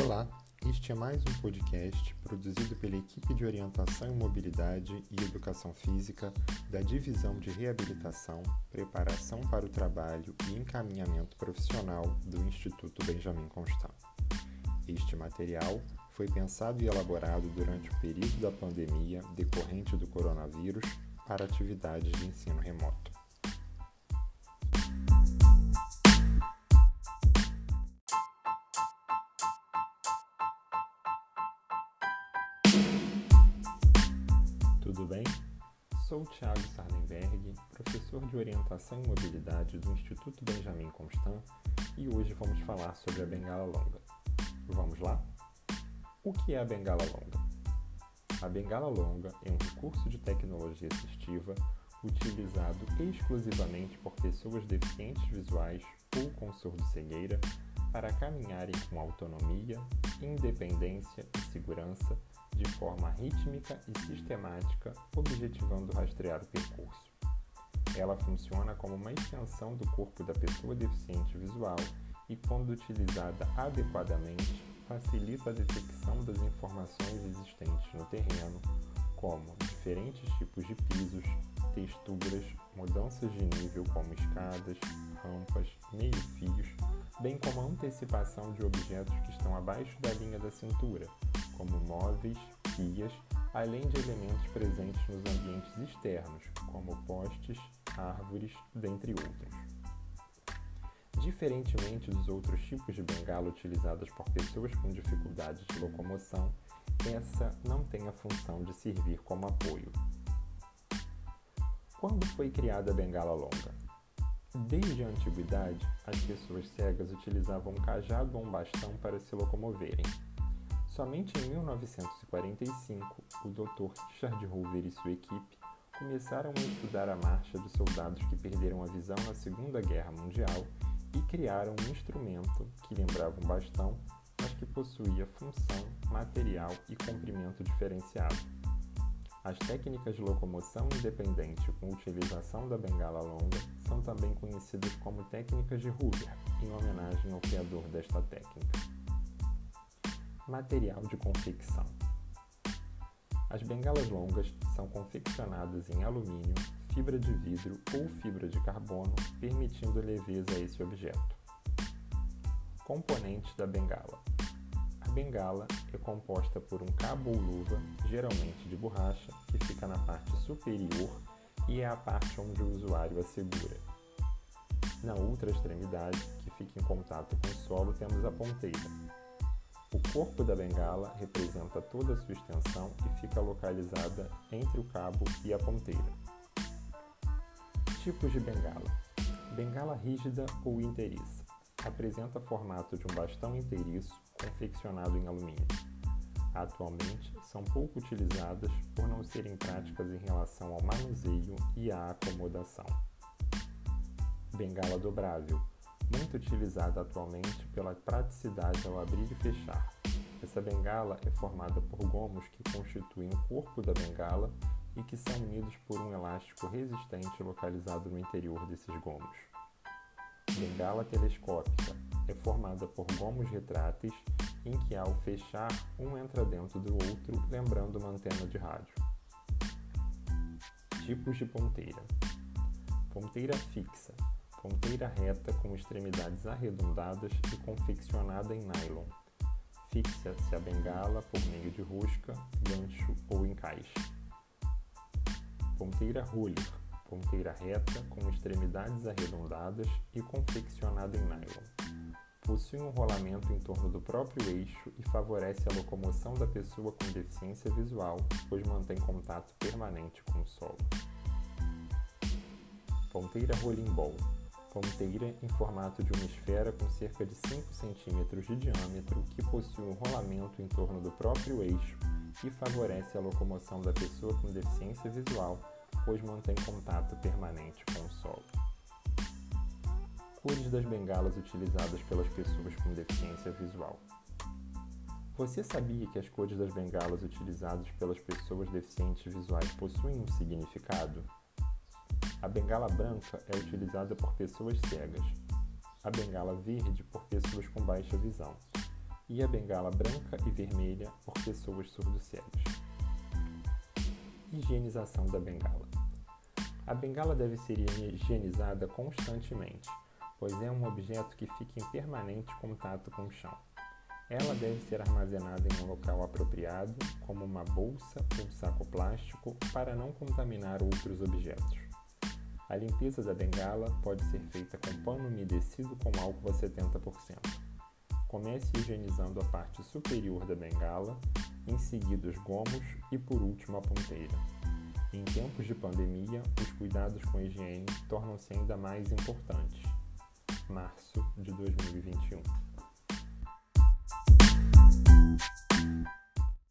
Olá, este é mais um podcast produzido pela equipe de orientação em mobilidade e educação física da Divisão de Reabilitação, Preparação para o Trabalho e Encaminhamento Profissional do Instituto Benjamin Constant. Este material foi pensado e elaborado durante o período da pandemia decorrente do coronavírus para atividades de ensino remoto. Tudo bem? Sou Thiago Sardenberg, professor de Orientação e Mobilidade do Instituto Benjamin Constant e hoje vamos falar sobre a bengala longa. Vamos lá? O que é a bengala longa? A bengala longa é um recurso de tecnologia assistiva utilizado exclusivamente por pessoas deficientes visuais ou com surdo-cegueira para caminharem com autonomia, independência e segurança de forma rítmica e sistemática, objetivando rastrear o percurso. Ela funciona como uma extensão do corpo da pessoa deficiente visual e, quando utilizada adequadamente, facilita a detecção das informações existentes no terreno, como diferentes tipos de pisos, texturas, mudanças de nível como escadas, rampas, meio-fios, bem como a antecipação de objetos que estão abaixo da linha da cintura, como móveis, pias, além de elementos presentes nos ambientes externos, como postes, árvores, dentre outros. Diferentemente dos outros tipos de bengala utilizadas por pessoas com dificuldades de locomoção, essa não tem a função de servir como apoio. Quando foi criada a bengala longa? Desde a antiguidade, as pessoas cegas utilizavam um cajado ou um bastão para se locomoverem. Somente em 1945, o Dr. Richard Hoover e sua equipe começaram a estudar a marcha dos soldados que perderam a visão na Segunda Guerra Mundial e criaram um instrumento que lembrava um bastão, mas que possuía função, material e comprimento diferenciado. As técnicas de locomoção independente com utilização da bengala longa são também conhecidas como técnicas de Hoover, em homenagem ao criador desta técnica. Material de confecção: As bengalas longas são confeccionadas em alumínio, fibra de vidro ou fibra de carbono, permitindo leveza a esse objeto. Componentes da bengala: bengala é composta por um cabo ou luva, geralmente de borracha, que fica na parte superior e é a parte onde o usuário a segura. Na outra extremidade, que fica em contato com o solo, temos a ponteira, o corpo da bengala representa toda a sua extensão e fica localizada entre o cabo e a ponteira. Tipos de bengala: Bengala rígida ou inteiriça. Apresenta formato de um bastão inteiriço confeccionado em alumínio. Atualmente são pouco utilizadas por não serem práticas em relação ao manuseio e à acomodação. Bengala dobrável muito utilizada atualmente pela praticidade ao abrir e fechar. Essa bengala é formada por gomos que constituem o corpo da bengala e que são unidos por um elástico resistente localizado no interior desses gomos. Bengala telescópica é formada por gomos retráteis em que, ao fechar, um entra dentro do outro, lembrando uma antena de rádio. Tipos de ponteira: Ponteira fixa ponteira reta com extremidades arredondadas e confeccionada em nylon. Fixa-se a bengala por meio de rosca, gancho ou encaixe. Ponteira roller, ponteira reta com extremidades arredondadas e confeccionada em nylon. Possui um rolamento em torno do próprio eixo e favorece a locomoção da pessoa com deficiência visual, pois mantém contato permanente com o solo. Ponteira rolling ball ponteira em formato de uma esfera com cerca de 5 cm de diâmetro que possui um rolamento em torno do próprio eixo e favorece a locomoção da pessoa com deficiência visual, pois mantém contato permanente com o solo. Cores das bengalas utilizadas pelas pessoas com deficiência visual. Você sabia que as cores das bengalas utilizadas pelas pessoas deficientes visuais possuem um significado? A bengala branca é utilizada por pessoas cegas, a bengala verde por pessoas com baixa visão, e a bengala branca e vermelha por pessoas surdo-cegas. Higienização da bengala. A bengala deve ser higienizada constantemente, pois é um objeto que fica em permanente contato com o chão. Ela deve ser armazenada em um local apropriado, como uma bolsa ou saco plástico, para não contaminar outros objetos. A limpeza da bengala pode ser feita com pano umedecido com álcool a 70%. Comece higienizando a parte superior da bengala, em seguida os gomos e por último a ponteira. Em tempos de pandemia, os cuidados com higiene tornam-se ainda mais importantes. Março de 2021